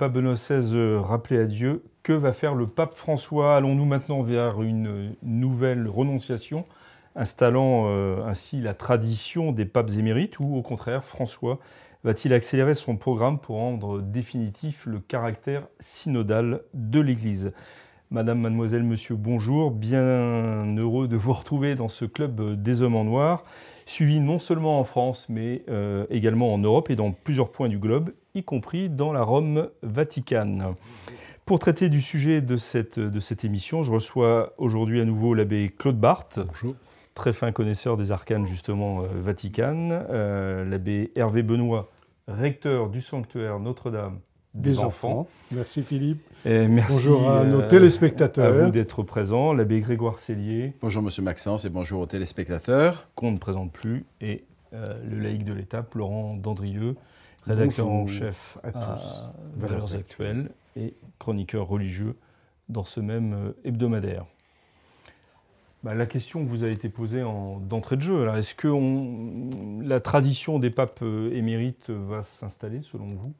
pape Benoît XVI rappelé à Dieu. Que va faire le pape François? Allons-nous maintenant vers une nouvelle renonciation, installant euh, ainsi la tradition des papes émérites, ou au contraire, François va-t-il accélérer son programme pour rendre définitif le caractère synodal de l'Église? Madame, mademoiselle, monsieur, bonjour. Bien heureux de vous retrouver dans ce club des hommes en noir, suivi non seulement en France, mais euh, également en Europe et dans plusieurs points du globe, y compris dans la Rome vaticane. Pour traiter du sujet de cette, de cette émission, je reçois aujourd'hui à nouveau l'abbé Claude Barthes. Bonjour très fin connaisseur des arcanes justement euh, vaticanes, euh, l'abbé Hervé Benoît, recteur du sanctuaire Notre-Dame des, enfants. Merci Philippe. Et merci bonjour à nos téléspectateurs. À vous d'être présent. L'abbé Grégoire Cellier. Bonjour Monsieur Maxence et bonjour aux téléspectateurs. Qu'on ne présente plus. Et le laïc de l'étape, Laurent Dandrieux, rédacteur en chef à, à Valeurs Actuelles et chroniqueur religieux dans ce même hebdomadaire. Bah, la question vous a été posée d'entrée de jeu. Est-ce que la tradition des papes euh, émérites va s'installer selon vous?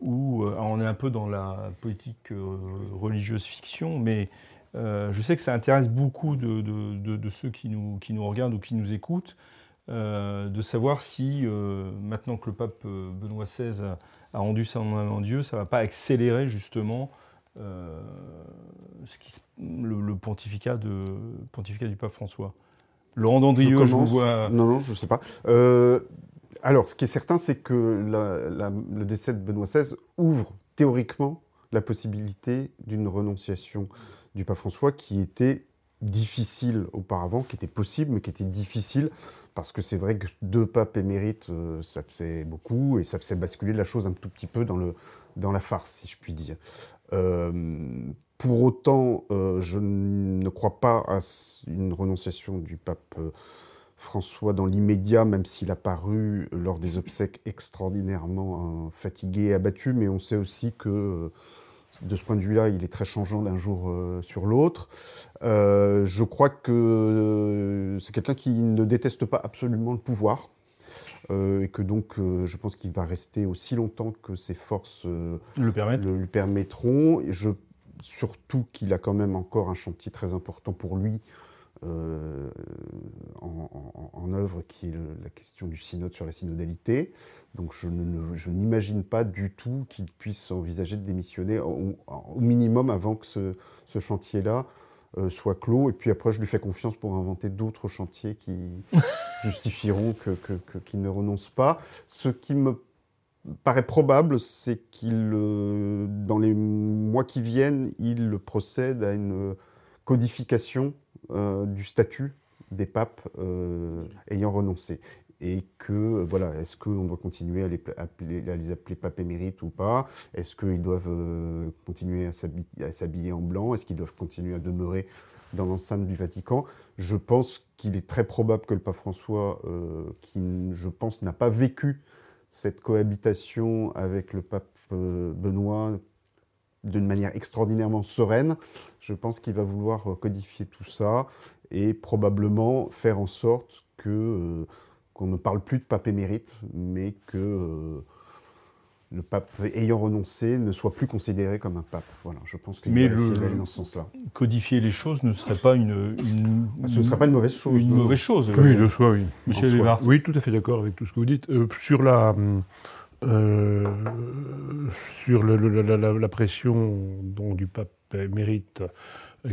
Ou euh, on est un peu dans la politique euh, religieuse fiction, mais je sais que ça intéresse beaucoup de, ceux qui nous, qui nous, regardent ou qui nous écoutent, de savoir si maintenant que le pape Benoît XVI a rendu ça en Dieu, ça ne va pas accélérer justement euh, ce qui, le, pontificat, de, pontificat du pape François. Laurent Dandrieux, je, vous vois. Non, non, je ne sais pas. Alors, ce qui est certain, c'est que le décès de Benoît XVI ouvre théoriquement la possibilité d'une renonciation du pape François qui était difficile auparavant, qui était possible, mais qui était difficile, parce que c'est vrai que deux papes émérites, euh, ça faisait beaucoup, et ça faisait basculer la chose un tout petit peu dans la farce, si je puis dire. Euh, pour autant, euh, je ne crois pas à une renonciation du pape François dans l'immédiat, même s'il a paru lors des obsèques extraordinairement fatigué et abattu, mais on sait aussi que de ce point de vue-là, il est très changeant d'un jour sur l'autre. je crois que c'est quelqu'un qui ne déteste pas absolument le pouvoir. Euh, et que donc euh, je pense qu'il va rester aussi longtemps que ses forces euh, le, lui permettront. Et je, surtout qu'il a quand même encore un chantier très important pour lui en, œuvre, qui est la question du synode sur la synodalité. Donc je, n'imagine pas du tout qu'il puisse envisager de démissionner au, minimum avant que ce, ce chantier-là euh, soit clos. Et puis après, je lui fais confiance pour inventer d'autres chantiers qui justifieront qu'il que, ne renonce pas. Ce qui me paraît probable, c'est qu'il, euh, dans les mois qui viennent, il procède à une codification euh, du statut des papes ayant renoncé. Et que, euh, voilà, est-ce qu'on doit continuer à les, appeler, les papes émérites ou pas? Est-ce qu'ils doivent euh, continuer à s'habiller en blanc? Est-ce qu'ils doivent continuer à demeurer dans l'enceinte du Vatican? Je pense qu'il est très probable que le pape François, euh, qui, je pense, n'a pas vécu cette cohabitation avec le pape Benoît d'une manière extraordinairement sereine, je pense qu'il va vouloir codifier tout ça et probablement faire en sorte que qu'on ne parle plus de pape émérite, mais que euh, le pape ayant renoncé ne soit plus considéré comme un pape. Voilà, je pense qu'il va aller dans ce sens-là. Codifier les choses ne serait pas une, ce ne serait pas une mauvaise chose. Une mauvaise chose. Oui, de soi, oui. Monsieur Lévard. Oui, tout à fait d'accord avec tout ce que vous dites. Euh, sur la euh, sur la, pression dont, du pape émérite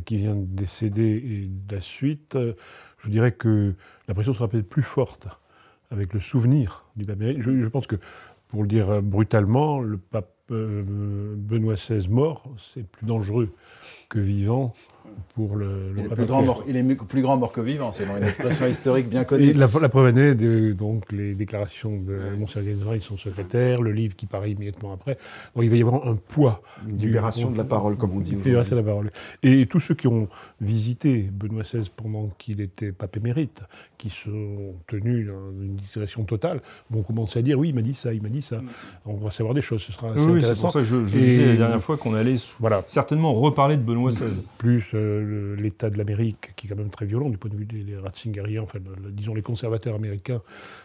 qui vient de décéder et de la suite, je dirais que la pression sera peut-être plus forte avec le souvenir du pape je, je, pense que, pour le dire brutalement, le pape euh, Benoît XVI mort, c'est plus dangereux que vivant pour le, il, est plus grand mort, il est plus grand mort que vivant, selon une expression historique bien connue. Et la, preuve année, de, donc les déclarations de Monsieur Gainsbourg, son secrétaire, le livre qui paraît immédiatement après. Donc il va y avoir un poids. Une libération de la parole, comme on dit. Libération de la parole. Et tous ceux qui ont visité Benoît XVI pendant qu'il était pape émérite, qui sont tenus dans une discrétion totale, vont commencer à dire oui, il m'a dit ça, il m'a dit ça. Mm. On va savoir des choses, ce sera assez oui, intéressant. C'est pour ça que je, disais la dernière fois qu'on allait voilà. certainement reparler de Benoît XVI. Plus euh, l'état de l'Amérique, qui est quand même très violent du point de vue des, Ratzingeriens, enfin, disons les conservateurs américains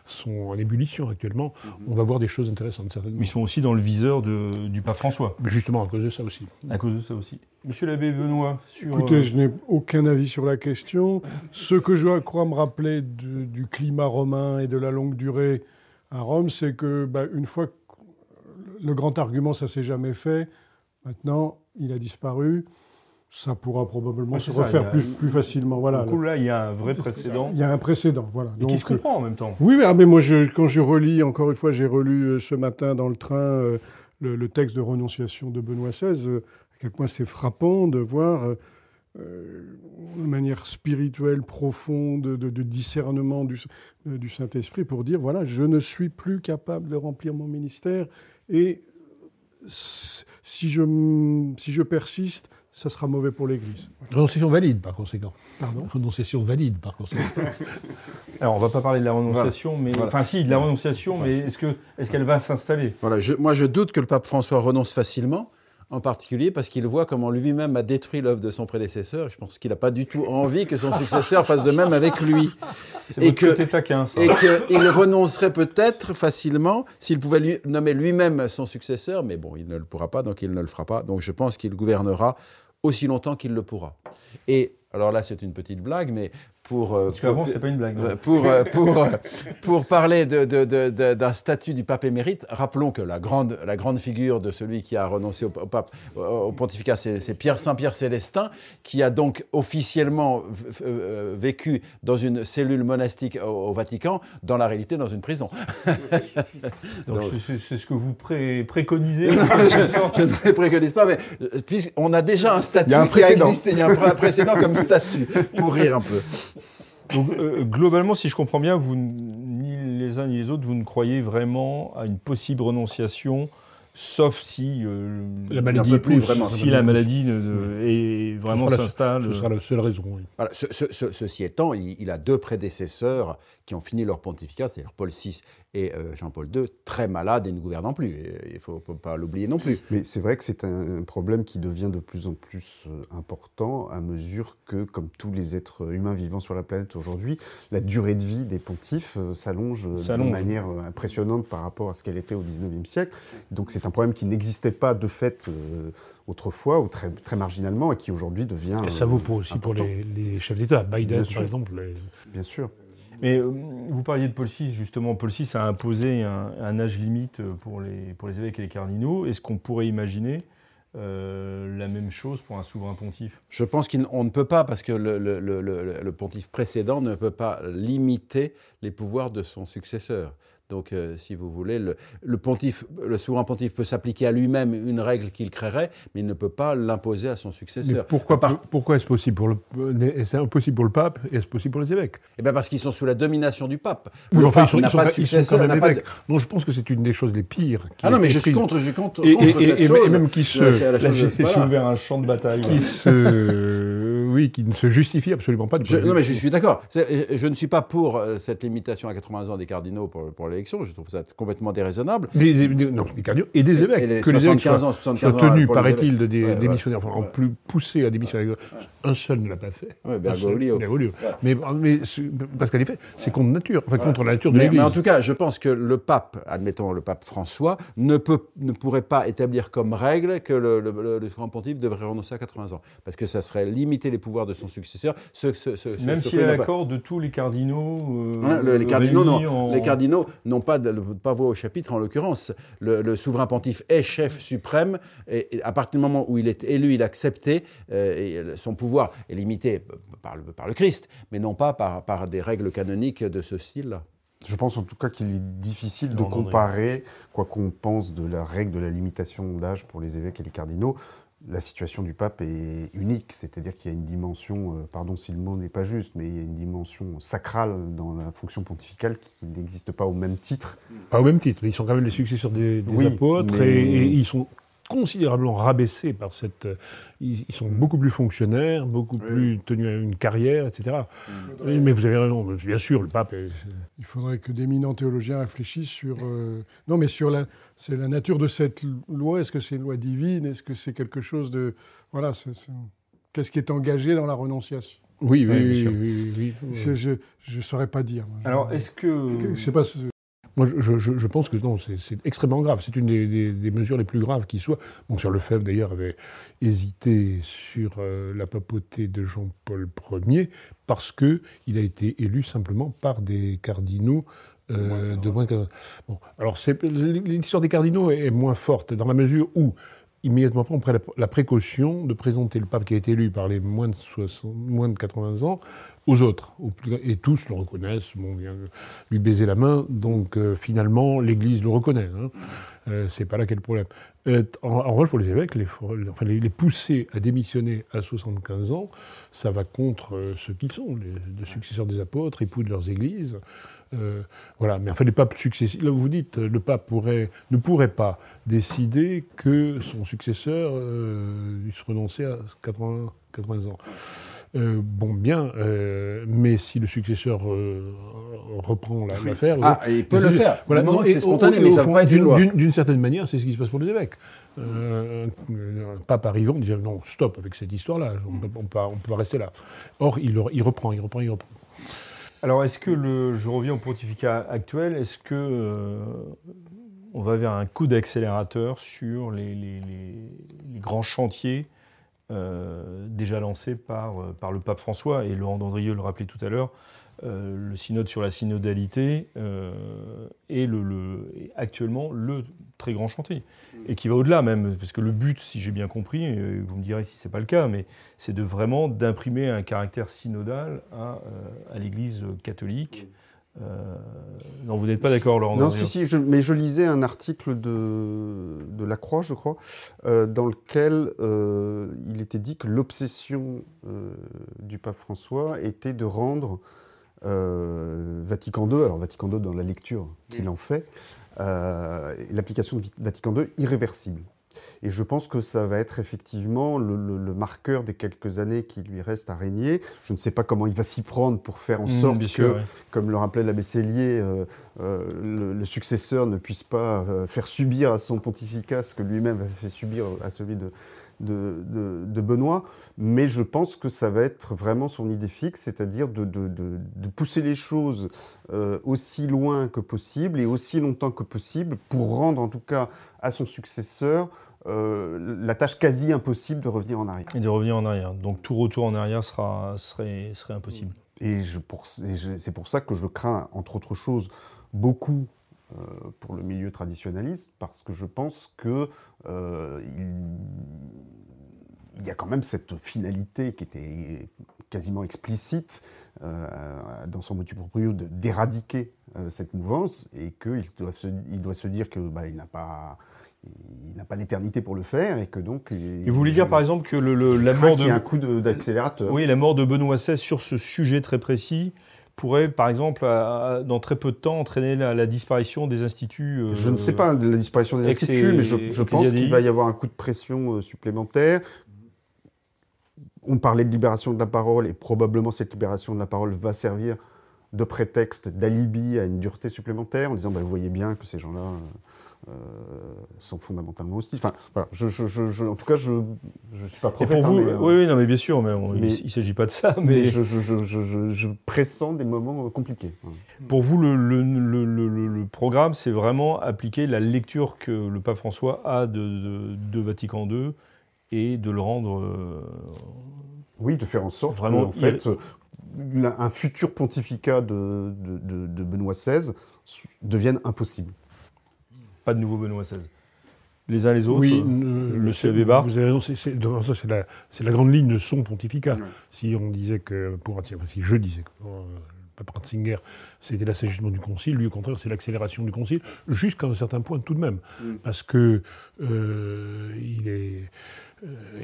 sont en ébullition actuellement. Mm-hmm. On va voir des choses intéressantes, certainement. Mais ils sont aussi dans le viseur de, du pape François. Mais justement, à cause de ça aussi. À cause de ça aussi. Monsieur l'abbé Benoît, sur... Écoutez, euh, je n'ai aucun avis sur la question. Ce que je crois me rappeler du climat romain et de la longue durée à Rome, c'est que bah, une fois que le grand argument, ça s'est jamais fait, maintenant, il a disparu. Ça pourra probablement se refaire plus, plus, facilement. Voilà. Du coup, là, il y a un vrai précédent. Il y a un précédent, voilà. Et qui se comprend en même temps. Oui, mais, moi, je, quand je relis, encore une fois, j'ai relu euh, ce matin dans le train euh, le, texte de renonciation de Benoît XVI quel point c'est frappant de voir euh, euh, une manière spirituelle profonde de, discernement du, euh, du Saint-Esprit pour dire voilà, je ne suis plus capable de remplir mon ministère et si je, si je persiste, ça sera mauvais pour l'Église. Renonciation valide, par conséquent. Pardon? Renonciation valide, par conséquent. Alors, on ne va pas parler de la renonciation, mais enfin, si, de la renonciation, mais est-ce que est-ce qu'elle va s'installer? Voilà, moi, je doute que le pape François renonce facilement en particulier parce qu'il voit comment lui-même a détruit l'œuvre de son prédécesseur. Je pense qu'il n'a pas du tout envie que son successeur fasse de même avec lui. Et que, taquin, ça. et qu'il renoncerait peut-être facilement s'il pouvait lui, nommer lui-même son successeur, mais bon, il ne le pourra pas, donc il ne le fera pas. Donc je pense qu'il gouvernera aussi longtemps qu'il le pourra. Et alors là, c'est une petite blague, mais pour, euh, Parce qu'avant, c'est pas une blague. Pour, euh, pour, euh, pour, parler d'un statut du pape émérite, rappelons que la grande, la grande figure de celui qui a renoncé au, pape, au pontificat, c'est Pierre Saint-Pierre Célestin, qui a donc officiellement vécu dans une cellule monastique au, Vatican, dans la réalité dans une prison. c'est ce que vous préconisez je, ne préconise pas, mais puisqu'on a déjà un statut qui a existé, il y a un précédent comme statut, pour rire un peu. Donc, euh, globalement, si je comprends bien, vous, ni les uns ni les autres, vous ne croyez vraiment à une possible renonciation, sauf si euh, la maladie plus vraiment, si la maladie est vraiment s'installe. Ce sera la seule raison. ceci étant, il, a deux prédécesseurs qui ont fini leur pontificat, c'est-à-dire Paul VI et euh, Jean-Paul II, très malades et ne gouvernant plus. Il ne faut pas l'oublier non plus. Mais c'est vrai que c'est un, problème qui devient de plus en plus euh, important à mesure que, comme tous les êtres humains vivant sur la planète aujourd'hui, la durée de vie des pontifes euh, s'allonge de manière impressionnante par rapport à ce qu'elle était au XIXe siècle. Donc c'est un problème qui n'existait pas de fait autrefois ou très, très marginalement et qui aujourd'hui devient. Et ça vaut pour, aussi pour les, les chefs d'État, Biden par exemple. Bien sûr. Mais euh, vous parliez de Paul VI, justement. Paul VI a imposé un, âge limite pour les, pour les évêques et les cardinaux. Est-ce qu'on pourrait imaginer euh, la même chose pour un souverain pontife? Je pense qu'on ne peut pas, parce que le, pontife précédent ne peut pas limiter les pouvoirs de son successeur. Donc, euh, si vous voulez, le, pontife, le souverain pontife peut s'appliquer à lui-même une règle qu'il créerait, mais il ne peut pas l'imposer à son successeur. pourquoi, pourquoi est-ce possible pour le, est impossible pour le pape et est-ce possible pour les évêques? Eh bien, parce qu'ils sont sous la domination du pape. Oui, enfin, ils sont, pas de successeur, quand même évêques. Non, je pense que c'est une des choses les pires. ah non, mais je suis contre, je suis contre, et, et, et, même qui se. J'ai ouvert un champ de bataille. Qui se, oui, qui ne se justifie absolument pas. non, mais je suis d'accord. Je ne suis pas pour euh, cette limitation à 80 ans des cardinaux pour, pour les je trouve ça complètement déraisonnable. Des, non, des cardinaux et des évêques. que les évêques soient, soient tenus, paraît-il, de démissionner, enfin, en plus poussé à démissionner. Un seul ne l'a pas fait. Oui, Bergoglio. Mais, mais parce qu'en effet, c'est contre nature, enfin, contre la nature de l'Église. Mais en tout cas, je pense que le pape, admettons le pape François, ne, peut, ne pourrait pas établir comme règle que le, le, le souverain pontife devrait renoncer à 80 ans. Parce que ça serait limiter les pouvoirs de son successeur. Ce, ce, Même s'il a l'accord de tous les cardinaux. Euh, les cardinaux, non. Les cardinaux n'ont pas pas voix au chapitre en l'occurrence. Le, souverain pontife est chef suprême et, à partir du moment où il est élu, il a accepté, euh, et son pouvoir est limité par le, par le Christ, mais non pas par, par des règles canoniques de ce style-là. Je pense en tout cas qu'il est difficile de comparer, quoi qu'on pense de la règle de la limitation d'âge pour les évêques et les cardinaux, la situation du pape est unique, c'est-à-dire qu'il y a une dimension, euh, pardon si le mot n'est pas juste, mais il y a une dimension sacrale dans la fonction pontificale qui, n'existe pas au même titre. Pas au même titre, mais ils sont quand même les successeurs des, apôtres et, ils sont considérablement rabaissés par cette. Euh, ils, sont beaucoup plus fonctionnaires, beaucoup plus tenus à une carrière, etc. Mais vous avez raison, bien sûr, le pape. Il faudrait que d'éminents théologiens réfléchissent sur. Euh, non, mais sur la, c'est la nature de cette loi. Est-ce que c'est une loi divine? Est-ce que c'est quelque chose de. Voilà, qu'est-ce qui est engagé dans la renonciation? Oui, oui, oui, oui, Je ne saurais pas dire. Alors, est-ce que... Je sais pas. Moi, je, pense que non, c'est extrêmement grave. C'est une des, mesures les plus graves qui soit. Bon, sur Lefebvre, d'ailleurs, avait hésité sur euh, la papauté de Jean-Paul Ier parce qu'il a été élu simplement par des cardinaux euh, de moins de... Bon, alors, l'histoire des cardinaux est moins forte dans la mesure où immédiatement après, on prend la, précaution de présenter le pape qui a été élu par les moins de, 60, moins de 80 ans aux autres. Et tous le reconnaissent, bon, vient lui baiser la main, donc euh, finalement l'Église le reconnaît. Hein. Euh, c'est pas là qu'est le problème. Euh, en, revanche, pour les évêques, les, pousser à démissionner à 75 ans, ça va contre ce qu'ils sont, les, successeurs des apôtres, époux de leurs églises. Euh, voilà. Mais enfin, les papes successifs, là vous dites, le pape ne pourrait pas décider que son successeur euh, se à 80, 80 ans. Euh, bon, bien, euh, mais si le successeur reprend l'affaire. Ah, il peut le faire. Voilà, non, c'est spontané, mais ça va pas être une loi. D'une certaine manière, c'est ce qui se passe pour les évêques. un pape arrivant dit non, stop avec cette histoire-là, on ne peut, pas rester là. Or, il, il reprend, il reprend, il reprend. Alors, est-ce que le, je reviens au pontificat actuel, est-ce que euh, on va vers un coup d'accélérateur sur les, grands chantiers euh, déjà lancés par, euh, par le pape François et Laurent Dandrieux le rappelait tout à l'heure, le synode sur la synodalité est le, actuellement le très grand chantier et qui va au-delà même, parce que le but, si j'ai bien compris, et vous me direz si ce n'est pas le cas, mais c'est de vraiment d'imprimer un caractère synodal à, euh, l'Église catholique. Euh, non, vous n'êtes pas d'accord, Laurent Non, si, si, mais je lisais un article de, de La Croix, je crois, euh, dans lequel il était dit que l'obsession du pape François était de rendre Vatican II, alors Vatican II dans la lecture qu'il en fait, euh, l'application de Vatican II irréversible. Et je pense que ça va être effectivement le, marqueur des quelques années qui lui restent à régner. Je ne sais pas comment il va s'y prendre pour faire en mmh, sorte que, comme le rappelait l'abbé Cellier, euh, euh, le, successeur ne puisse pas faire subir à son pontificat ce que lui-même avait fait subir à celui de, de, Benoît, mais je pense que ça va être vraiment son idée fixe, c'est-à-dire de, pousser les choses euh, aussi loin que possible et aussi longtemps que possible pour rendre en tout cas à son successeur euh, la tâche quasi impossible de revenir en arrière. Et de revenir en arrière. Donc tout retour en arrière sera, serait, serait impossible. Et, c'est pour ça que je crains, entre autres choses, beaucoup pour le milieu traditionnaliste, parce que je pense que euh, il, y a quand même cette finalité qui était quasiment explicite euh, dans son motu proprio d'éradiquer cette mouvance et qu'il doit, se, il doit se dire que bah, il n'a pas il n'a pas l'éternité pour le faire et que donc. Et vous voulez dire par exemple que le, la mort de. un coup d'accélérateur. Oui, la mort de Benoît XVI sur ce sujet très précis pourrait, par exemple, dans très peu de temps, entraîner la, disparition des instituts euh, Je ne sais pas la disparition des instituts, mais je, pense qu'il va y avoir un coup de pression euh, supplémentaire. On parlait de libération de la parole, et probablement cette libération de la parole va servir de prétexte, d'alibi à une dureté supplémentaire, en disant bah, vous voyez bien que ces gens-là euh, euh, sont fondamentalement hostiles. Enfin, voilà, je, je, en tout cas, je ne suis pas prophète. pour vous, hein, oui, non, mais bien sûr, mais, il ne s'agit pas de ça. Mais, je, pressens des moments euh, compliqués. Pour vous, le, le, le, programme, c'est vraiment appliquer la lecture que le pape François a de, de, Vatican II et de le rendre. Euh, oui, de faire en sorte vraiment, en fait, un futur pontificat de, de Benoît XVI devienne impossible pas de nouveau Benoît XVI. Les uns les autres, oui, euh, le CAB Bar. Vous avez raison, c'est la, la, grande ligne de son pontificat. Si on disait que, pour, si je disais que le pape Ratzinger, c'était l'assagissement du concile. Lui, au contraire, c'est l'accélération du concile, jusqu'à un certain point tout de même. Mm. Parce que il est.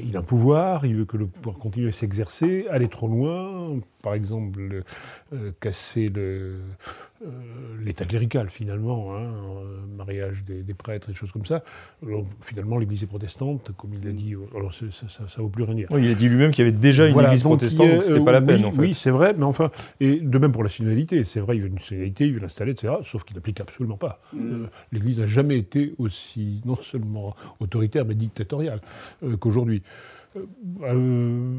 il a un pouvoir, il veut que le pouvoir continue à s'exercer, aller trop loin, par exemple, casser le, l'état clérical finalement, hein, mariage des, prêtres et des choses comme ça. finalement, l'Église est protestante, comme il l'a dit, alors ça ne vaut plus rien dire. Oui, il a dit lui-même qu'il y avait déjà une Église protestante, donc c'était pas la peine. Oui, en fait. oui c'est vrai, mais enfin, et de même pour la synodalité, c'est vrai, il veut une synodalité, il veut l'installer, etc., sauf qu'il n'applique absolument pas. Mm. Euh, L'Église n'a jamais été aussi, non seulement autoritaire, mais dictatoriale euh, qu'aujourd'hui. Euh,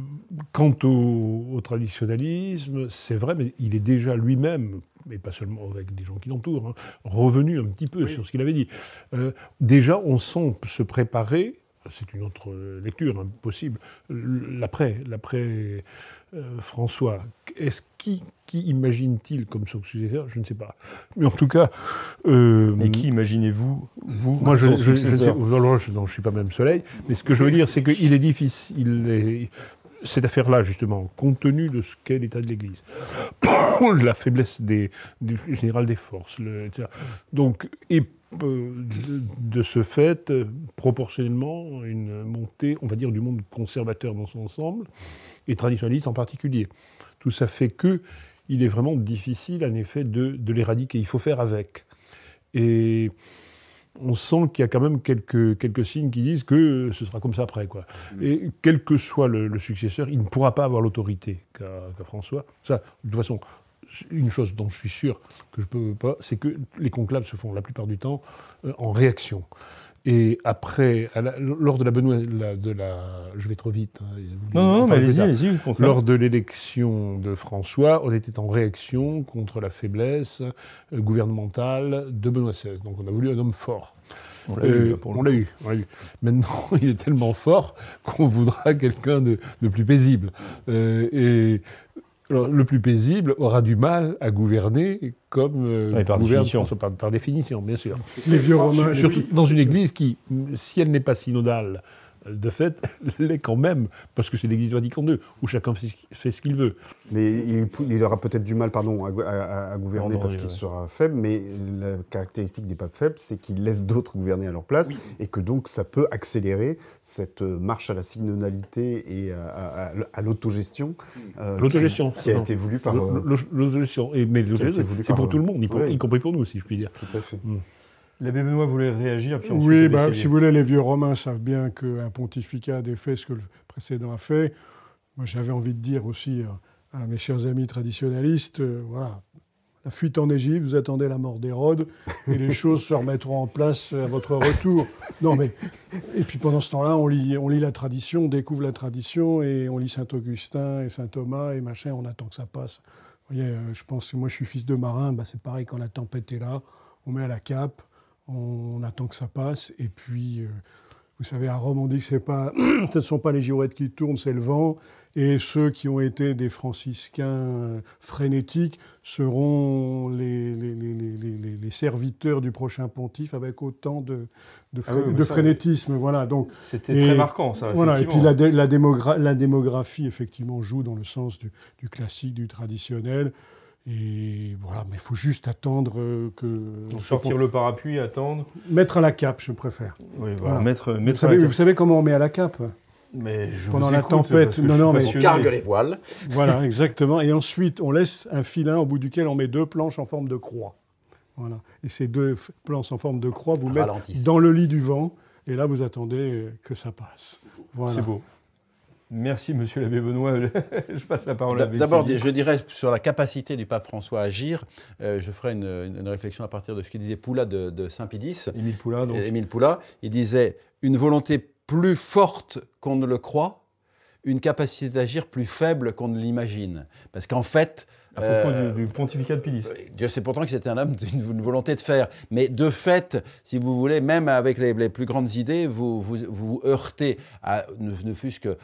quant au, traditionnalisme, c'est vrai, mais il est déjà lui-même, mais pas seulement avec des gens qui l'entourent, hein, revenu un petit peu sur ce qu'il avait dit. Déjà, on sent se préparer c'est une autre lecture hein, possible. L'après, l'après euh, François, est-ce qui, qui imagine-t-il comme son successeur? Je ne sais pas. Mais en tout cas. Euh, Et qui imaginez-vous vous Moi, je, je, je, je, suis pas même Soleil. Mais ce que je veux dire, c'est qu'il est difficile. cette affaire-là, justement, compte tenu de ce qu'est l'état de l'Église, la faiblesse des, du général des forces, etc. Donc, et de, ce fait, proportionnellement, une montée, on va dire, du monde conservateur dans son ensemble, et traditionnaliste en particulier. Tout ça fait que il est vraiment difficile, en effet, de, l'éradiquer. Il faut faire avec. Et on sent qu'il y a quand même quelques, quelques signes qui disent que ce sera comme ça après. Quoi. Mm. Et quel que soit le, successeur, il ne pourra pas avoir l'autorité qu'a François. Ça, de toute façon, une chose dont je suis sûr que je ne peux pas, c'est que les conclaves se font la plupart du temps euh, en réaction. Et après, lors de la Benoît, de la, je vais trop vite. Hein, non, non, mais allez-y, allez-y. Lors de l'élection de François, on était en réaction contre la faiblesse euh, gouvernementale de Benoît XVI. Donc on a voulu un homme fort. On l'a eu, euh, eu, eu, Maintenant, il est tellement fort qu'on voudra quelqu'un de, de, plus paisible. et le plus paisible aura du mal à gouverner comme euh, par, définition. Par, définition, bien sûr. Les vieux romains, Surtout dans une église qui, si elle n'est pas synodale, de fait, l'est quand même, parce que c'est l'Église Vatican II, où chacun fait ce qu'il veut. Mais il, aura peut-être du mal pardon, à, gouverner parce qu'il sera faible, mais la caractéristique des papes faibles, c'est qu'ils laissent d'autres gouverner à leur place, et que donc ça peut accélérer cette marche à la synodalité et à, l'autogestion. Euh, l'autogestion. Qui, a été voulu par... Euh, l'autogestion, mais c'est pour tout le monde, y, compris pour nous, si je puis dire. Tout à fait. Mm. L'abbé Benoît voulait réagir, puis ensuite... Oui, bah, si vous voulez, les vieux Romains savent bien qu'un pontificat a des faits ce que le précédent a fait. Moi, j'avais envie de dire aussi à, mes chers amis traditionnalistes, euh, voilà, la fuite en Égypte, vous attendez la mort d'Hérode, et les choses se remettront en place à votre retour. Non, mais... Et puis pendant ce temps-là, on lit, on lit la tradition, on découvre la tradition, et on lit Saint-Augustin et Saint-Thomas, et machin, on attend que ça passe. Vous voyez, euh, je pense que moi, je suis fils de marin, bah, c'est pareil quand la tempête est là, on met à la cape, on attend que ça passe, et puis, euh, vous savez, à Rome, on dit que c'est pas, ce ne sont pas les girouettes qui tournent, c'est le vent, et ceux qui ont été des franciscains euh, frénétiques seront les, les, serviteurs du prochain pontife avec autant de, de, ah frénétisme. Voilà, donc, C'était très marquant, ça. Voilà, et puis la, la, démographie, effectivement, joue dans le sens du, du classique, du traditionnel. Et voilà, mais il faut juste attendre euh, que. sortir le parapluie, attendre. Mettre à la cape, je préfère. Oui, voilà, Mettre, mettre vous, savez, vous savez comment on met à la cape mais je Pendant la tempête, non, non, mais on cargue les voiles. Voilà, exactement. Et ensuite, on laisse un filin au bout duquel on met deux planches en forme de croix. Voilà. Et ces deux planches en forme de croix, vous mettez dans le lit du vent. Et là, vous attendez que ça passe. Voilà. C'est beau. Merci, monsieur l'abbé Benoît. je passe la parole à l'abbé D'abord, je dirais sur la capacité du pape François à agir, euh, je ferai une, réflexion à partir de ce qu'il disait Poula de, Saint-Pédis. Émile Poula, donc. Émile Poula. Il disait une volonté plus forte qu'on ne le croit, une capacité d'agir plus faible qu'on ne l'imagine. Parce qu'en fait, à propos euh, du, pontificat de Pilis. Dieu sait pourtant que c'était un homme d'une volonté de faire. Mais de fait, si vous voulez, même avec les, plus grandes idées, vous vous, vous heurtez à, ne, fût-ce que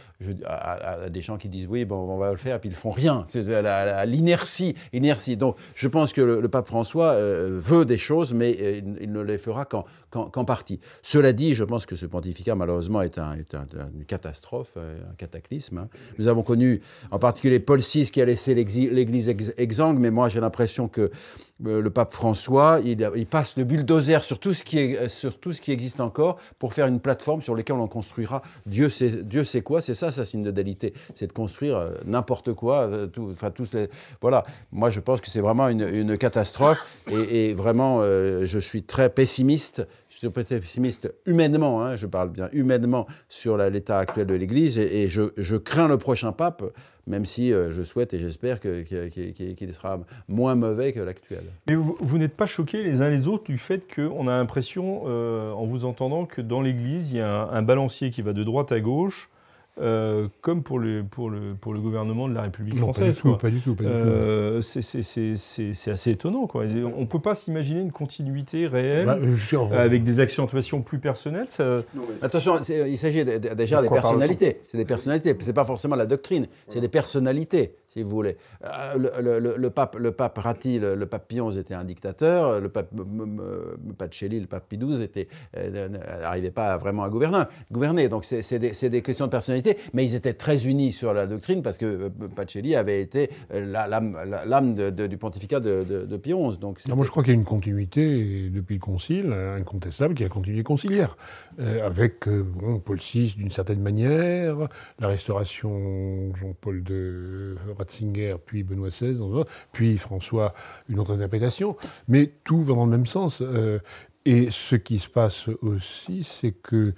à, des gens qui disent oui, bon, on va le faire, puis ils font rien. C'est à, l'inertie, inertie. Donc, je pense que le, pape François euh, veut des choses, mais euh, il, ne les fera qu'en partie. Cela dit, je pense que ce pontificat, malheureusement, est, un, une catastrophe, un cataclysme. Hein. Nous avons connu, en particulier, Paul VI qui a laissé l'Église exsangue, mais moi j'ai l'impression que euh, le pape François, il, passe le bulldozer sur tout, ce qui est, sur tout ce qui existe encore pour faire une plateforme sur laquelle on construira Dieu sait, Dieu sait quoi. C'est ça sa synodalité, c'est de construire euh, n'importe quoi. enfin, tous voilà, moi je pense que c'est vraiment une, catastrophe et, vraiment je suis très pessimiste je suis pessimiste humainement, hein, je parle bien humainement sur l'état actuel de l'Église, et, je, crains le prochain pape, même si euh, je souhaite et j'espère qu'il sera moins mauvais que l'actuel. Mais vous, n'êtes pas choqués les uns les autres du fait qu'on a l'impression, euh, en vous entendant, que dans l'Église, il y a un, balancier qui va de droite à gauche, euh, comme pour le, pour, le, pour le gouvernement de la République française. Pas du tout, pas du tout. Euh, c'est assez étonnant. Quoi. On ne peut pas s'imaginer une continuité réelle bah, avec des accentuations plus personnelles. Attention, il s'agit déjà des personnalités. C'est des personnalités. Ce n'est pas forcément la doctrine, c'est des personnalités si vous voulez. Euh, le, pape, le pape Ratti, le, pape Pion était un dictateur, le pape Pacelli, le pape Pie XII n'arrivait pas vraiment à gouverner. gouverner. Donc c'est des, des, questions de personnalité, mais ils étaient très unis sur la doctrine parce que euh, Pacelli avait été euh, l'âme du pontificat de, de, Pie XI. Donc moi je crois qu'il y a une continuité depuis le Concile, incontestable, qui a continué conciliaire, avec Paul VI d'une certaine manière, la restauration Jean-Paul de Ratzinger, puis Benoît XVI, puis François, une autre interprétation, mais tout va dans le même sens. Euh, et ce qui se passe aussi, c'est que euh,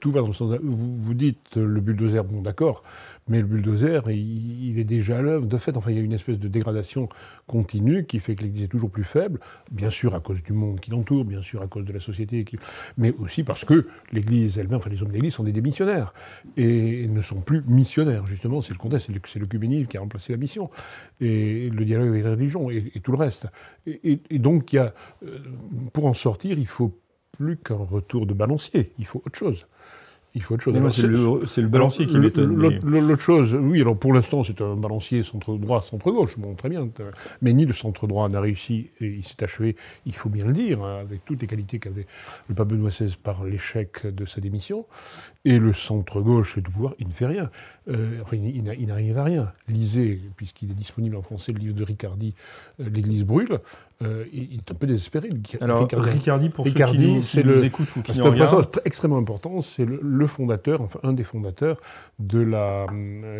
tout va dans le sens. Vous, vous dites le bulldozer, bon d'accord, mais le bulldozer, il, est déjà à l'œuvre. De fait, enfin, il y a une espèce de dégradation continue qui fait que l'Église est toujours plus faible, bien sûr à cause du monde qui l'entoure, bien sûr à cause de la société, mais aussi parce que l'Église elle-même, enfin les hommes d'Église sont des démissionnaires et ne sont plus missionnaires. Justement, c'est le contexte, c'est le qui a remplacé la mission et le dialogue avec la religion et, tout le reste. Et, donc, euh, pour en sortir, il faut plus qu'un retour de balancier, il faut autre chose il faut autre chose. C'est le, balancier qui m'étonne. L'autre chose, oui, alors pour l'instant, c'est un balancier centre-droit, centre-gauche, bon, très bien. Mais ni le centre-droit n'a réussi, et il s'est achevé, il faut bien le dire, hein, avec toutes les qualités qu'avait le pape Benoît XVI par l'échec de sa démission. Et le centre-gauche du pouvoir, il ne fait rien. Euh, enfin, il, n'arrive à rien. Lisez, puisqu'il est disponible en français, le livre de Ricardi, euh, L'Église brûle. Euh, il est un peu désespéré. Alors, Ricardi, pour Ricardi, ceux qui nous, c'est le, écoutent ou qui C'est un personnage extrêmement important. C'est le, fondateur, enfin un des fondateurs de la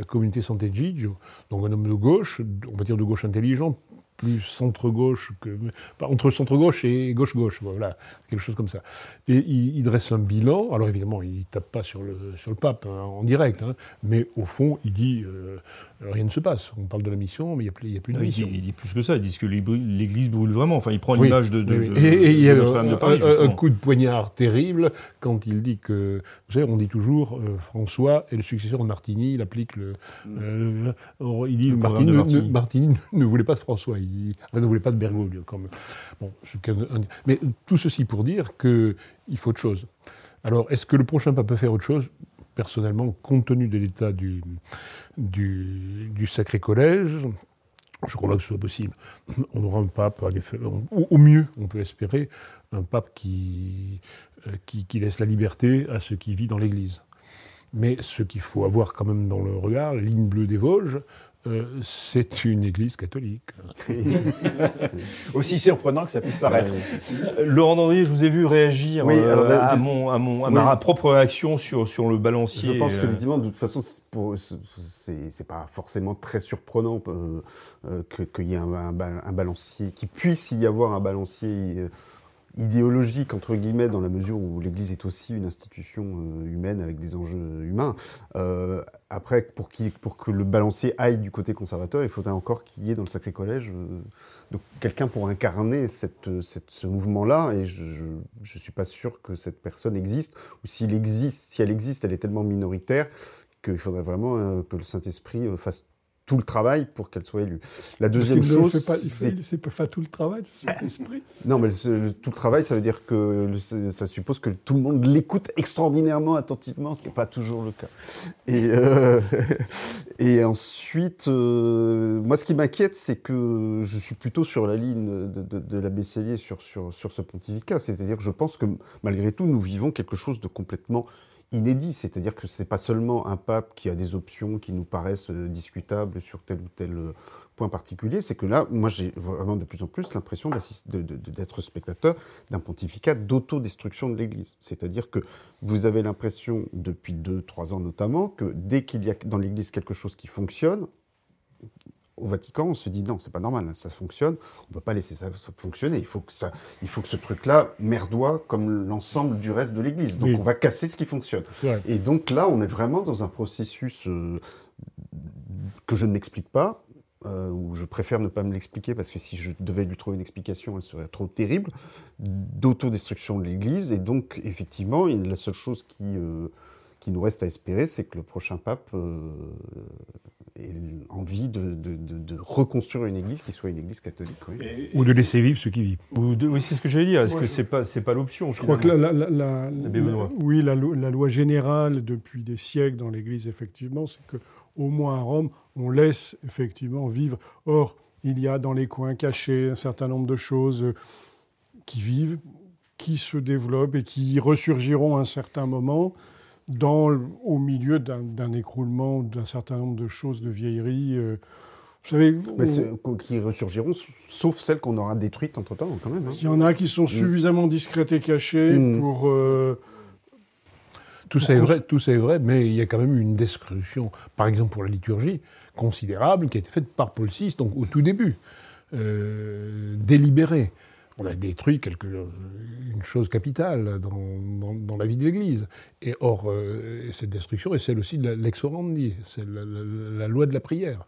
communauté Santé Gigio, donc un homme de gauche, on va dire de gauche intelligent, plus centre-gauche, que, entre centre-gauche et gauche-gauche, voilà, quelque chose comme ça. Et il, dresse un bilan, alors évidemment, il ne tape pas sur le, sur le pape hein, en direct, hein, mais au fond, il dit euh, rien ne se passe. On parle de la mission, mais il n'y a, a, plus de mission. Il dit, plus que ça, il dit que l'Église brûle vraiment. Enfin, il prend l'image de, de, et, il y a un, coup de poignard terrible quand il dit que, vous savez, on dit toujours, euh, François est le successeur de Martini, il applique le... Mm. Euh, il dit, Martini, Martini. Martini ne voulait pas de François il, ne voulait pas de Bergoglio. Comme, bon, mais tout ceci pour dire qu'il faut autre chose. Alors, est-ce que le prochain pape peut faire autre chose? Personnellement, compte tenu de l'état du, du, Sacré Collège, je crois pas que ce soit possible. On aura un pape, au mieux, on peut espérer, un pape qui, euh, qui, laisse la liberté à ceux qui vivent dans l'Église. Mais ce qu'il faut avoir quand même dans le regard, ligne bleue des Vosges, euh, c'est une église catholique. Aussi surprenant que ça puisse paraître. Laurent Dandrier, je vous ai vu réagir euh, à, mon, à, mon, à ma propre réaction sur, sur le balancier. Je pense qu'effectivement, de toute façon, c'est pas forcément très surprenant euh, qu'il y ait un, un, balancier, qu'il puisse y avoir un balancier idéologique, entre guillemets, dans la mesure où l'Église est aussi une institution euh, humaine avec des enjeux humains. Euh, après, pour, que le balancier aille du côté conservateur, il faudrait encore qu'il y ait dans le Sacré Collège euh, quelqu'un pour incarner ce mouvement-là. Et je ne suis pas sûr que cette personne existe. Ou s'il existe, si elle existe, elle est tellement minoritaire qu'il faudrait vraiment que le Saint-Esprit fasse tout le travail pour qu'elle soit élue. La deuxième chose, c'est il ne fait pas tout le travail, cet esprit. Non, mais tout le travail, ça veut dire que ça suppose que tout le monde l'écoute extraordinairement attentivement, ce qui n'est pas toujours le cas. Et, euh, et ensuite, euh, moi, ce qui m'inquiète, c'est que je suis plutôt sur la ligne de, de, de l'abbé Cellier sur, sur, sur ce pontificat. C'est-à-dire que je pense que malgré tout, nous vivons quelque chose de complètement inédit, c'est-à-dire que ce n'est pas seulement un pape qui a des options qui nous paraissent discutables sur tel ou tel point particulier, c'est que là, moi j'ai vraiment de plus en plus l'impression d'être spectateur d'un pontificat d'autodestruction de l'Église. C'est-à-dire que vous avez l'impression, depuis deux, trois ans notamment, que dès qu'il y a dans l'Église quelque chose qui fonctionne, au Vatican, on se dit non, c'est pas normal, ça fonctionne, on ne peut pas laisser ça, fonctionner. Il faut que, ça, il faut que ce truc-là merdoie comme l'ensemble du reste de l'Église. Donc on va casser ce qui fonctionne. Et donc là, on est vraiment dans un processus euh, que je ne m'explique pas, euh, où je préfère ne pas me l'expliquer parce que si je devais lui trouver une explication, elle serait trop terrible, d'autodestruction de l'Église. Et donc, effectivement, la seule chose qui, euh, qui nous reste à espérer, c'est que le prochain pape envie de, de, reconstruire une Église qui soit une Église catholique. Ou de laisser vivre ceux qui vivent. oui, c'est ce que j'allais dire. Est-ce que c'est pas, c'est pas l'option Je crois que la, la, oui, la, loi générale depuis des siècles dans l'Église, effectivement, c'est que au moins à Rome, on laisse effectivement vivre. Or, il y a dans les coins cachés un certain nombre de choses qui vivent, qui se développent et qui ressurgiront à un certain moment dans, au milieu d'un écroulement d'un certain nombre de choses, de vieilleries. Euh, vous savez, Mais qui ressurgiront, sauf celles qu'on aura détruites entre-temps, quand même. Hein. Il y en a qui sont mm. suffisamment discrètes et cachées mm. pour... Euh, tout ça, est vrai, tout ça est vrai, mais il y a quand même une destruction, par exemple pour la liturgie, considérable qui a été faite par Paul VI, donc au tout début, euh, délibérée. On a détruit quelque, une chose capitale dans, dans, la vie de l'Église. Et or, euh, cette destruction est celle aussi de l'ex orandi, c'est la, loi de la prière.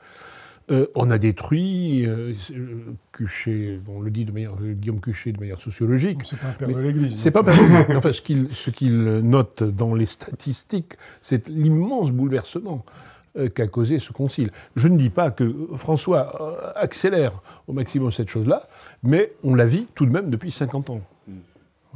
Euh, on a détruit euh, Cuchet, on le dit de manière, Guillaume Cuchet de manière sociologique. C'est pas un père de l'Église. C'est pas un père de l'Église. Enfin, ce qu'il note dans les statistiques, c'est l'immense bouleversement qu'a causé ce concile. Je ne dis pas que François accélère au maximum cette chose-là, mais on la vit tout de même depuis 50 ans.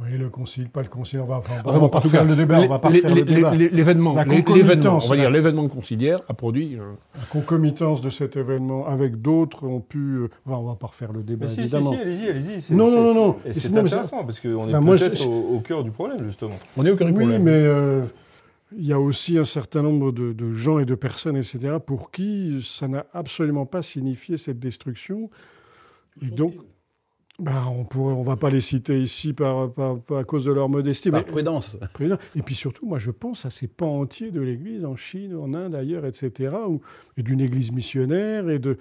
Oui, le concile, pas le concile, on va, pas faire le débat, on va pas faire le débat. L'événement, l'événement, on va dire l'événement conciliaire a produit... Euh, la concomitance de cet événement avec d'autres ont pu... Euh, on va pas refaire le débat, évidemment. Si, si, allez-y, allez-y. Non, non, non, non. C'est intéressant, parce qu'on est peut-être au, cœur du problème, justement. On est au cœur du problème. Oui, mais... Euh, il y a aussi un certain nombre de, de, gens et de personnes, etc., pour qui ça n'a absolument pas signifié cette destruction. Et donc, bah, on ne on va pas les citer ici par, à cause de leur modestie. Par prudence. Et puis surtout, moi, je pense à ces pans entiers de l'Église en Chine, en Inde, ailleurs, etc., et d'une Église missionnaire et de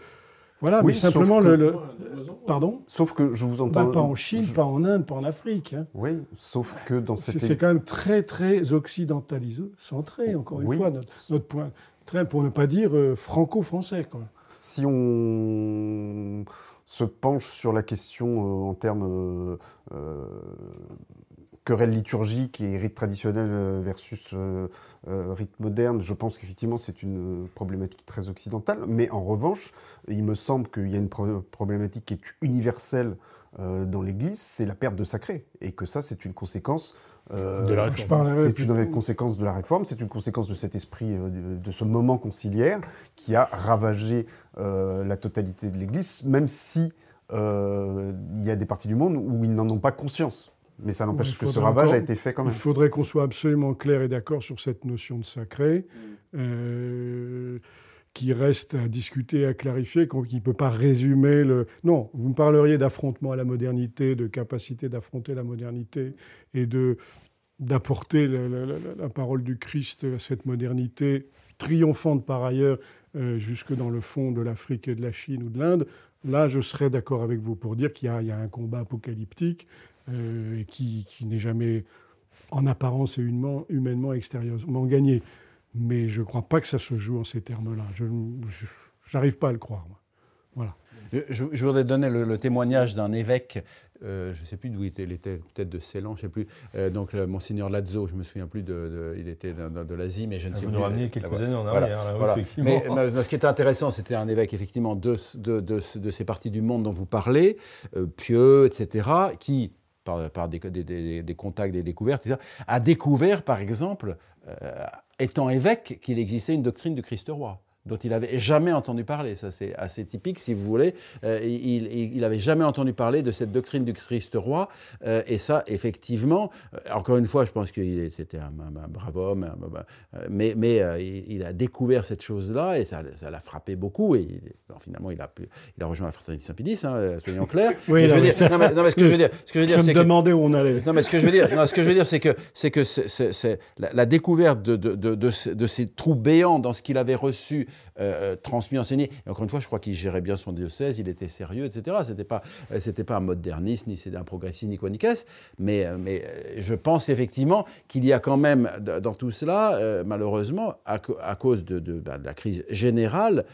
voilà, mais simplement le, Pardon Sauf que je vous entends. pas en Chine, pas en Inde, pas en Afrique. Hein. Oui, sauf que dans cette. C'est quand même très, très occidentalisé, centré, encore une fois, notre, point. Très, pour ne pas dire euh, franco-français. Si on se penche sur la question euh, en termes euh, querelle liturgique et rite traditionnel versus rite moderne, je pense qu'effectivement c'est une problématique très occidentale. Mais en revanche, il me semble qu'il y a une problématique qui est universelle dans l'Église, c'est la perte de sacré. Et que ça, c'est une conséquence euh, c'est une conséquence de la réforme, c'est une conséquence de cet esprit, euh, de, ce moment conciliaire qui a ravagé euh, la totalité de l'Église, même si il y a des parties du monde où ils n'en ont pas conscience. Mais ça n'empêche que ce ravage a été fait quand même. Il faudrait qu'on soit absolument clair et d'accord sur cette notion de sacré. qui reste à discuter, à clarifier, qui ne peut pas résumer le... Non, vous me parleriez d'affrontement à la modernité, de capacité d'affronter la modernité et de d'apporter la, parole du Christ à cette modernité triomphante par ailleurs euh, jusque dans le fond de l'Afrique et de la Chine ou de l'Inde, là je serais d'accord avec vous pour dire qu'il y, a un combat apocalyptique euh, qui, n'est jamais en apparence et humainement, humainement extérieurement gagné. Mais je ne crois pas que ça se joue en ces termes-là. Je n'arrive pas à le croire. Voilà. Je, voudrais donner le témoignage d'un évêque euh, je ne sais plus d'où il était, il était peut-être de Ceylan, je ne sais plus. Euh, donc, le, Monseigneur Lazzo, je ne me souviens plus, de, il était de, l'Asie, mais je ne sais vous plus. Vous nous ramenez quelques années en arrière, voilà, Mais, ce qui était intéressant, c'était un évêque, effectivement, de, de, ces parties du monde dont vous parlez, euh, pieux, etc., qui, par, des, contacts, des découvertes, etc., a découvert, par exemple, étant évêque, qu'il existait une doctrine du Christ roi. Dont il n'avait jamais entendu parler. Ça, c'est assez typique, si vous voulez. Euh, il n'avait jamais entendu parler de cette doctrine du Christ roi. Euh, et ça, effectivement, euh, encore une fois, je pense qu'il était un, brave homme, mais, mais il, a découvert cette chose-là et ça l'a frappé beaucoup. Et finalement, il a, il a rejoint la fraternité Saint-Pédis, hein, soyons clairs. oui, non, mais ce que je veux dire, ce que je veux dire, c'est me où on allait. Non, mais ce que je veux dire, non, ce que je veux dire, c'est que c'est que c'est la, découverte de, de, de, de, ces trous béants dans ce qu'il avait reçu euh, euh, transmis, enseigné. Encore une fois, je crois qu'il gérait bien son diocèse, il était sérieux, etc. C'était pas, euh, pas un moderniste, ni c'était un progressiste, ni quoi ni qu'est-ce. Mais, mais je pense effectivement qu'il y a quand même dans tout cela, malheureusement, à, cause de, bah, de, la crise générale,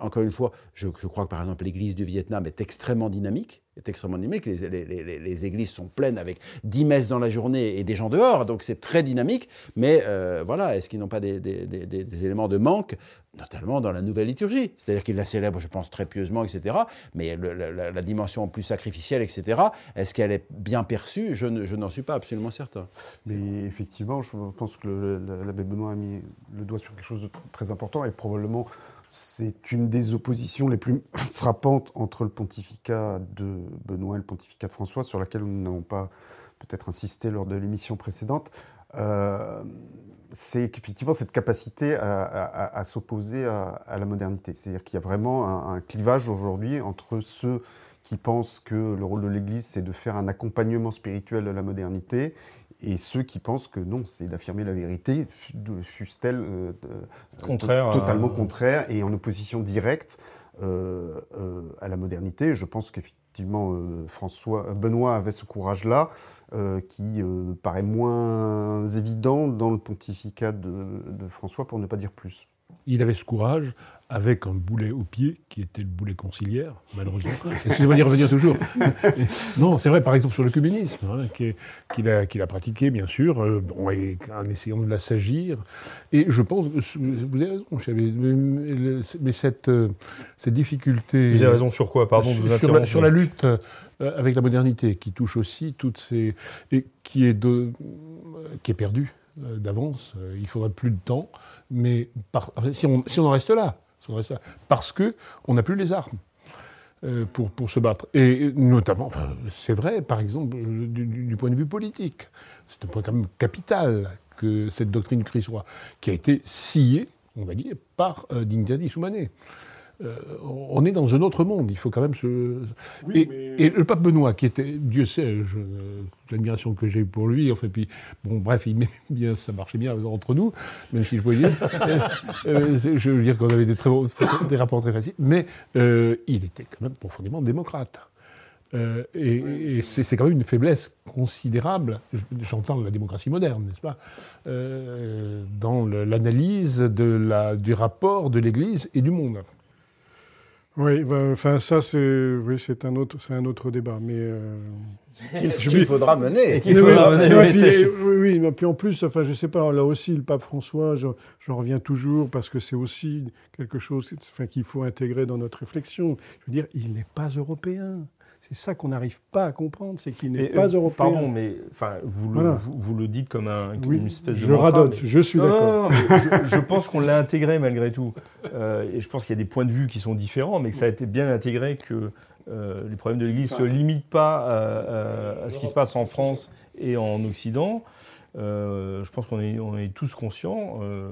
encore une fois, je, je crois que par exemple l'Église du Vietnam est extrêmement dynamique est extrêmement dynamique. Les, les, les, églises sont pleines avec 10 messes dans la journée et des gens dehors, donc c'est très dynamique. Mais voilà, est-ce qu'ils n'ont pas des, des, des, éléments de manque notamment dans la nouvelle liturgie? C'est-à-dire qu'il la célèbre, je pense, très pieusement, etc. Mais la, dimension plus sacrificielle, etc., est-ce qu'elle est bien perçue? Je, n'en suis pas absolument certain. Mais effectivement, je pense que l'abbé Benoît a mis le doigt sur quelque chose de très important et probablement c'est une des oppositions les plus frappantes entre le pontificat de Benoît et le pontificat de François, sur laquelle nous n'avons pas peut-être insisté lors de l'émission précédente. Euh, c'est qu'effectivement cette capacité à, s'opposer à, la modernité. C'est-à-dire qu'il y a vraiment un, clivage aujourd'hui entre ceux qui pensent que le rôle de l'Église, c'est de faire un accompagnement spirituel de la modernité, et ceux qui pensent que non, c'est d'affirmer la vérité, fût-elle euh, euh, totalement contraire et en opposition directe euh, à la modernité. Je pense qu'effectivement, François, Benoît avait ce courage-là. Qui paraît moins évident dans le pontificat de, François, pour ne pas dire plus. Il avait ce courage avec un boulet au pied, qui était le boulet conciliaire, malheureusement. Excusez-moi d'y revenir toujours. non, c'est vrai, par exemple, sur le communisme, hein, qu'il a, a, pratiqué, bien sûr, euh, en essayant de l'assagir. Et je pense, vous avez raison, mais cette, cette difficulté... Vous avez raison sur quoi, pardon sur, sur la lutte euh, avec la modernité, qui touche aussi toutes ces. et qui est, de, qui est perdue euh, d'avance. Euh, il faudrait plus de temps, mais si, on, si, on, en reste là, on parce qu'on n'a plus les armes. Pour, pour, se battre. Et notamment, enfin, c'est vrai, par exemple, du, point de vue politique. C'est un point quand même capital que cette doctrine roi, qui a été sciée, on va dire, par euh, Dignitati Soumané. Euh, on est dans un autre monde, il faut quand même se... et, le pape Benoît, qui était, Dieu sait, l'admiration que j'ai pour lui, enfin, puis, bon, bref, il bien, ça marchait bien entre nous, même si je pouvais dire, euh, je veux dire qu'on avait des, très, des rapports très faciles, mais euh, il était quand même profondément démocrate. et, c'est quand même une faiblesse considérable, j'entends la démocratie moderne, n'est-ce pas, dans l'analyse du rapport de l'Église et du monde. Oui, bah, enfin ça c'est oui, c'est un autre c'est un autre débat, mais euh... qu'il faudra mener. Qu'il faudra mener. oui, puis, oui, oui, puis en plus, enfin je sais pas, là aussi le pape François, j'en reviens toujours parce que c'est aussi quelque chose enfin, qu'il faut intégrer dans notre réflexion. Je veux dire, il n'est pas européen. C'est ça qu'on n'arrive pas à comprendre, c'est qu'il n'est pas euh, européen. Pardon, mais enfin, vous, le, vous, le dites comme, un, une espèce de. Je radote, je suis d'accord. Je, je, pense qu'on l'a intégré malgré tout. Euh, et je pense qu'il y a des points de vue qui sont différents, mais que ça a été bien intégré, que euh, les problèmes de l'Église ne se limitent pas à, ce qui se passe en France et en Occident. Euh, je pense qu'on est, on est tous conscients, euh,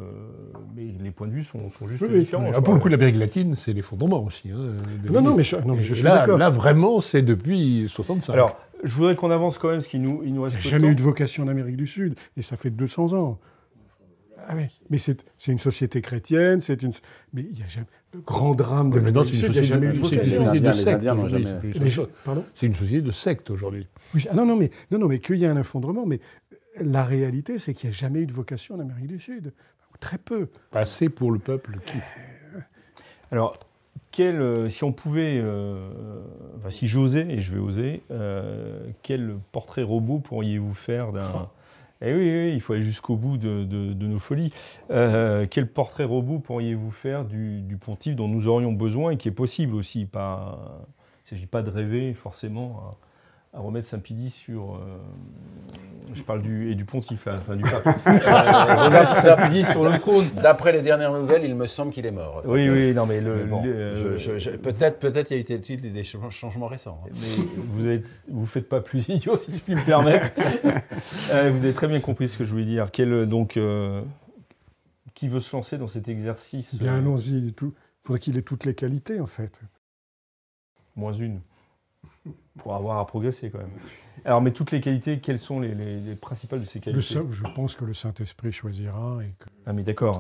mais les points de vue sont, sont juste différents. Ah, pour le coup, l'Amérique latine, c'est l'effondrement aussi. Hein, non, non, mais je, non, mais je suis là, là, vraiment, c'est depuis 65. Alors, je voudrais qu'on avance quand même, ce qui nous, il nous reste. Il n'y a jamais eu de vocation en Amérique du Sud, et ça fait 200 ans. Ah oui, mais c'est une société chrétienne, c'est une. Mais il y a jamais. Le grand drame de l'Amérique du Sud, il n'y a jamais eu de vocation. C'est une société de secte. C'est une société de secte aujourd'hui. Ah non, non, mais, non, non, mais qu'il y ait un effondrement, mais la réalité, c'est qu'il n'y a jamais eu de vocation en Amérique du Sud. Très peu. Pas assez pour le peuple qui. Alors, quel, euh, si on pouvait, euh, enfin, si j'osais, et je vais oser, euh, quel portrait robot pourriez-vous faire d'un. Eh oui, oui, il faut aller jusqu'au bout de, nos folies. quel portrait robot pourriez-vous faire du, du, pontife dont nous aurions besoin et qui est possible aussi pas, Il ne s'agit pas de rêver forcément à remettre Saint-Pidi sur. Euh, je parle du, et du pontife, enfin du pape. remettre Saint-Pidi sur le trône. D'après les dernières nouvelles, il me semble qu'il est mort. Oui, oui, non, mais, le, peut-être, peut-être il y a eu des changements récents. Hein. Mais vous ne vous faites pas plus idiot, si je puis me permettre. Euh, vous avez très bien compris ce que je voulais dire. Quel, donc, euh, qui veut se lancer dans cet exercice Bien, allons-y. Il faudrait qu'il ait toutes les qualités, en fait. Moins une pour avoir à progresser quand même. Alors, mais toutes les qualités, quelles sont les, principales de ces qualités Je pense que le Saint-Esprit choisira. Et que... Ah, mais d'accord.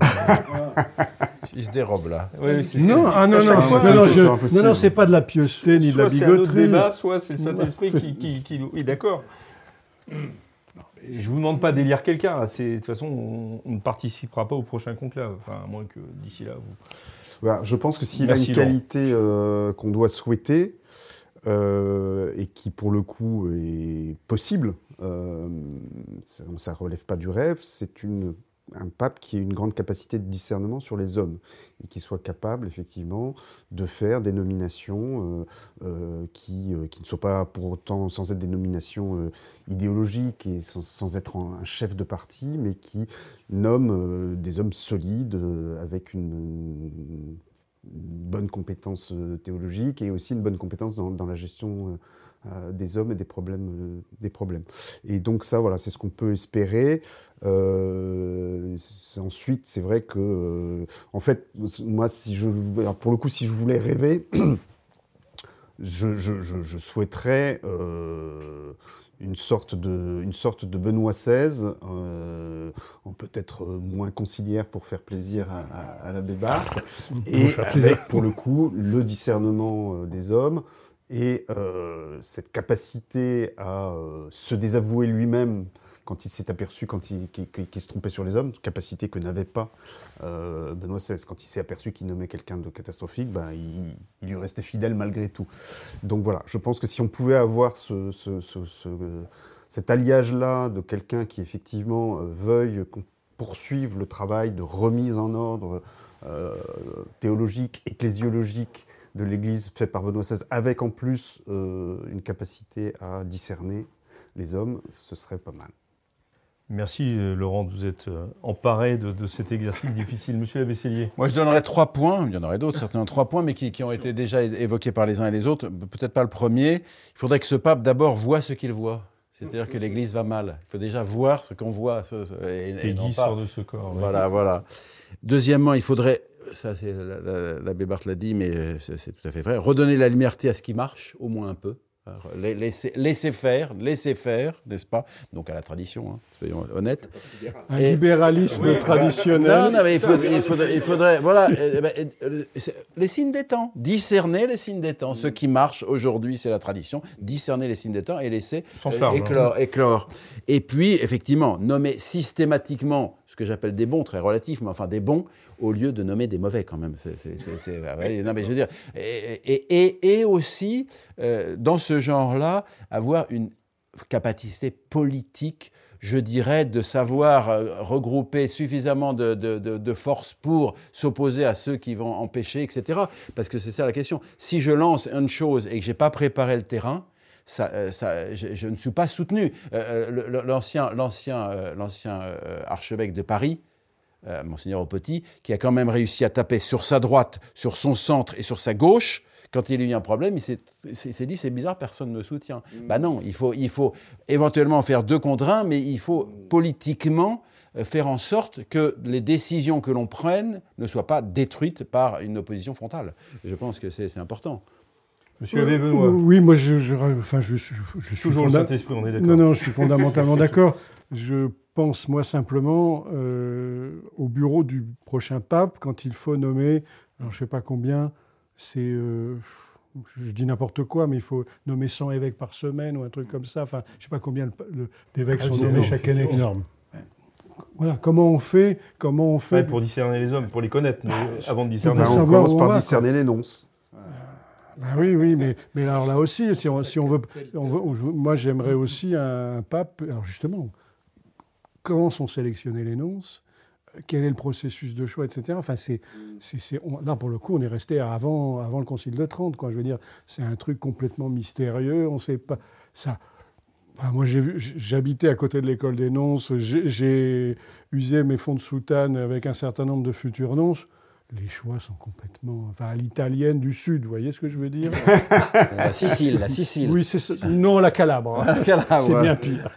Il se dérobe là. non, ah, non, non, non, non, c'est pas de la pieuseté ni de la bigoterie. Soit c'est un débat, soit c'est le Saint-Esprit qui, qui, Oui, d'accord. Je vous demande pas d'élire quelqu'un. De toute façon, on, ne participera pas au prochain conclave. Enfin, à moins que d'ici là, vous. je pense que s'il a une qualité euh, qu'on doit souhaiter, euh, et qui pour le coup est possible, euh, ça relève pas du rêve, c'est un pape qui a une grande capacité de discernement sur les hommes et qui soit capable effectivement de faire des nominations euh, qui, ne soient pas pour autant sans être des nominations idéologiques et sans, être un chef de parti, mais qui nomment des hommes solides avec une bonne compétence euh, théologique et aussi une bonne compétence dans, la gestion euh, euh, des hommes et des problèmes, des problèmes. Et donc ça, voilà, c'est ce qu'on peut espérer. ensuite, c'est vrai que, en fait, moi, si je, pour le coup, si je voulais rêver, je, je, souhaiterais une sorte de, une sorte de Benoît XVI, euh, peut-être moins conciliaire pour faire plaisir à, à, l'abbé Barthes, et avec pour le coup le discernement euh, des hommes et euh, cette capacité à euh, se désavouer lui-même quand il s'est aperçu qu'il, se trompait sur les hommes, capacité que n'avait pas euh, Benoît XVI. Quand il s'est aperçu qu'il nommait quelqu'un de catastrophique, ben, il, lui restait fidèle malgré tout. Donc voilà, je pense que si on pouvait avoir ce, cet alliage-là de quelqu'un qui effectivement euh, veuille poursuivre le travail de remise en ordre euh, théologique, ecclésiologique de l'Église fait par Benoît XVI, avec en plus une capacité à discerner les hommes, ce serait pas mal. Merci euh, Laurent, vous êtes euh, emparé de, cet exercice difficile. Monsieur Labessellier. Moi je donnerais trois points, il y en aurait d'autres, certainement trois points, mais qui, ont été déjà évoqués par les uns et les autres. Peut-être pas le premier. Il faudrait que ce pape d'abord voit ce qu'il voit. C'est-à-dire que l'Église va mal. Il faut déjà voir ce qu'on voit. et, et, sort de ce corps. Voilà, voilà. Deuxièmement, il faudrait, ça c'est l'abbé Barthes l'a dit, mais euh, c'est tout à fait vrai, redonner la liberté à ce qui marche, au moins un peu. Laisser, faire, laisser faire, n'est-ce pas? Donc à la tradition, hein, soyons honnêtes. Un libéralisme traditionnel. Non, non, mais il, faudrait, voilà, eh ben, les signes des temps, discerner les signes des temps. Ce qui marche aujourd'hui, c'est la tradition. Discerner les signes des temps et laisser éclore, éclore. Et puis, effectivement, nommer systématiquement ce que j'appelle des bons, très relatifs, mais enfin des bons, au lieu de nommer des mauvais quand même. non, mais je veux dire, et, aussi, euh, dans ce genre-là, avoir une capacité politique je dirais, de savoir euh, regrouper suffisamment de, de, forces pour s'opposer à ceux qui vont empêcher, etc. Parce que c'est ça la question. Si je lance une chose et que je n'ai pas préparé le terrain, ça, euh, je, ne suis pas soutenu. L'ancien archevêque de Paris, Monseigneur Aupetit, qui a quand même réussi à taper sur sa droite, sur son centre et sur sa gauche. Quand il a eu un problème, il s'est dit c'est bizarre, personne ne me soutient. Mm. Ben non, il faut, il faut éventuellement faire deux contre un, mais il faut politiquement euh, faire en sorte que les décisions que l'on prenne ne soient pas détruites par une opposition frontale. Je pense que c'est important. Monsieur Abbé Benoît. Oui, moi je, je, enfin, je, je, suis toujours le Saint-Esprit, on est d'accord. Non, non, je suis fondamentalement d'accord. Je pense moi simplement euh, au bureau du prochain pape quand il faut nommer, alors je ne sais pas combien, c'est, euh, je dis n'importe quoi, mais il faut nommer 100 évêques par semaine ou un truc comme ça. Enfin, je ne sais pas combien d'évêques ah, sont nommés chaque année. C'est énorme. Voilà, comment on fait, comment on fait pour discerner les hommes, pour les connaître, mais avant de discerner. Ben, on commence par discerner les nonces. Ben oui, oui, mais, mais alors là aussi, si on, si on veut, on veut, moi j'aimerais aussi un pape. Alors justement, comment sont sélectionnés les nonces quel est le processus de choix, etc. Enfin, c'est, là, pour le coup, on est resté avant, avant le Concile de Trente. Quoi. Je veux dire, c'est un truc complètement mystérieux. On sait pas. Ça, moi, j'habitais à côté de l'école des nonces. J'ai usé mes fonds de soutane avec un certain nombre de futurs nonces les choix sont complètement. Enfin, à l'italienne du Sud, vous voyez ce que je veux dire? La Sicile, la Sicile. Oui, c'est Non, la Calabre. Hein. c'est bien pire.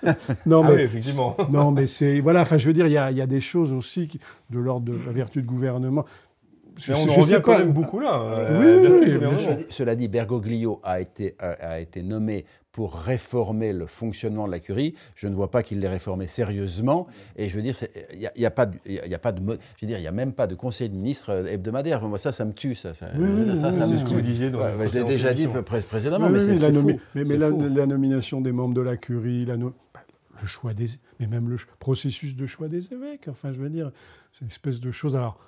Non, ah mais, oui, effectivement. Non, mais c'est. Voilà, enfin, je veux dire, il y a, y a, des choses aussi de l'ordre de la vertu de gouvernement. Je, mais on en revient quand même beaucoup là. Euh, oui, oui, cela dit, Bergoglio a été, a été nommé pour réformer le fonctionnement de la curie. Je ne vois pas qu'il l'ait réformé sérieusement. Et je veux dire, il n'y a, a, pas y a pas de, je veux dire, il y a même pas de conseil de ministre euh, hebdomadaire. Moi, ça, ça me tue. Ça, ça, ça, ça me ce que vous disiez. je l'ai déjà dit précédemment, mais c'est la, mais, mais la, nomination des membres de la curie, la bah, le choix des, mais même le processus de choix des évêques. Enfin, je veux dire, c'est une espèce de chose. Alors,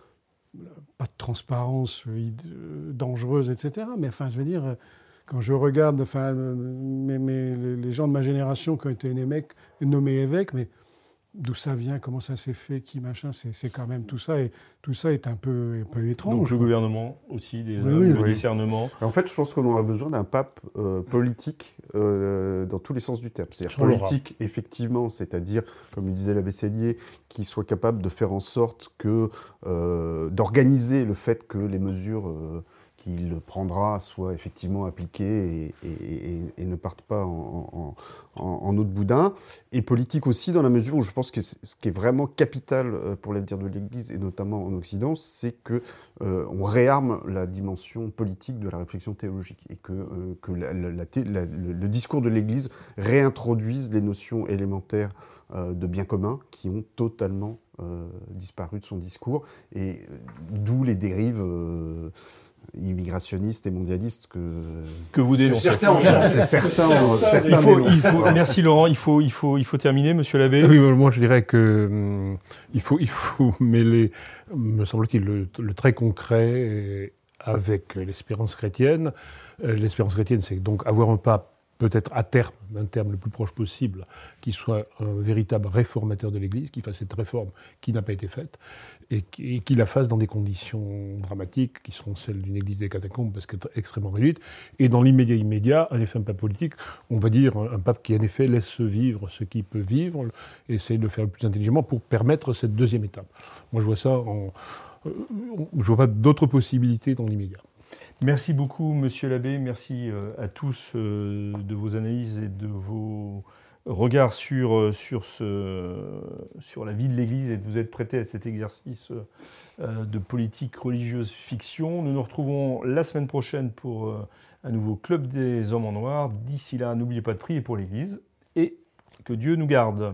pas de transparence euh, dangereuse, etc. Mais enfin, je veux dire quand je regarde enfin, les gens de ma génération qui ont été nommés évêques, mais d'où ça vient, comment ça s'est fait, qui machin, c'est quand même tout ça. Et tout ça est un peu, un peu étrange. Donc le gouvernement aussi, des le discernement. En fait, je pense qu'on aura besoin d'un pape euh, politique euh, dans tous les sens du terme. C'est-à-dire politique, effectivement, c'est-à-dire, comme le disait l'abbé Cellier, qui soit capable de faire en sorte que, euh, d'organiser le fait que les mesures qu'il prendra soit effectivement appliqué et, ne parte pas en, en, eau de boudin, et politique aussi dans la mesure où je pense que ce qui est vraiment capital euh, pour l'avenir de l'Église, et notamment en Occident, c'est qu'on euh, on réarme la dimension politique de la réflexion théologique, et que, euh, que le discours de l'Église réintroduise les notions élémentaires de bien commun qui ont totalement disparu de son discours, et d'où les dérives immigrationniste et mondialiste que, que vous dénoncez. Certains, certains, certains il faut, merci Laurent, il faut, il, faut, il faut terminer, monsieur l'abbé. Oui, moi je dirais que hum, il, faut, il faut mêler, me semble-t-il, le, très concret avec l'espérance chrétienne. Euh, l'espérance chrétienne, c'est donc avoir un pape peut-être à terme, un terme le plus proche possible, qui soit un véritable réformateur de l'Église, qui fasse cette réforme qui n'a pas été faite, et qui, la fasse dans des conditions dramatiques, qui seront celles d'une Église des catacombes, parce qu'elle est extrêmement réduite, et dans l'immédiat immédiat, en effet, un pape politique, on va dire un pape qui en effet laisse vivre ce qui peut vivre, essaye de le faire le plus intelligemment pour permettre cette deuxième étape. Moi je vois ça en... Euh, je vois pas d'autres possibilités dans l'immédiat. Merci beaucoup, monsieur l'abbé. Merci euh, à tous euh, de vos analyses et de vos regards sur, euh, sur, la vie de l'Église et de vous être prêté à cet exercice de politique religieuse fiction. Nous nous retrouvons la semaine prochaine pour un nouveau Club des Hommes en Noir. D'ici là, n'oubliez pas de prier pour l'Église et que Dieu nous garde.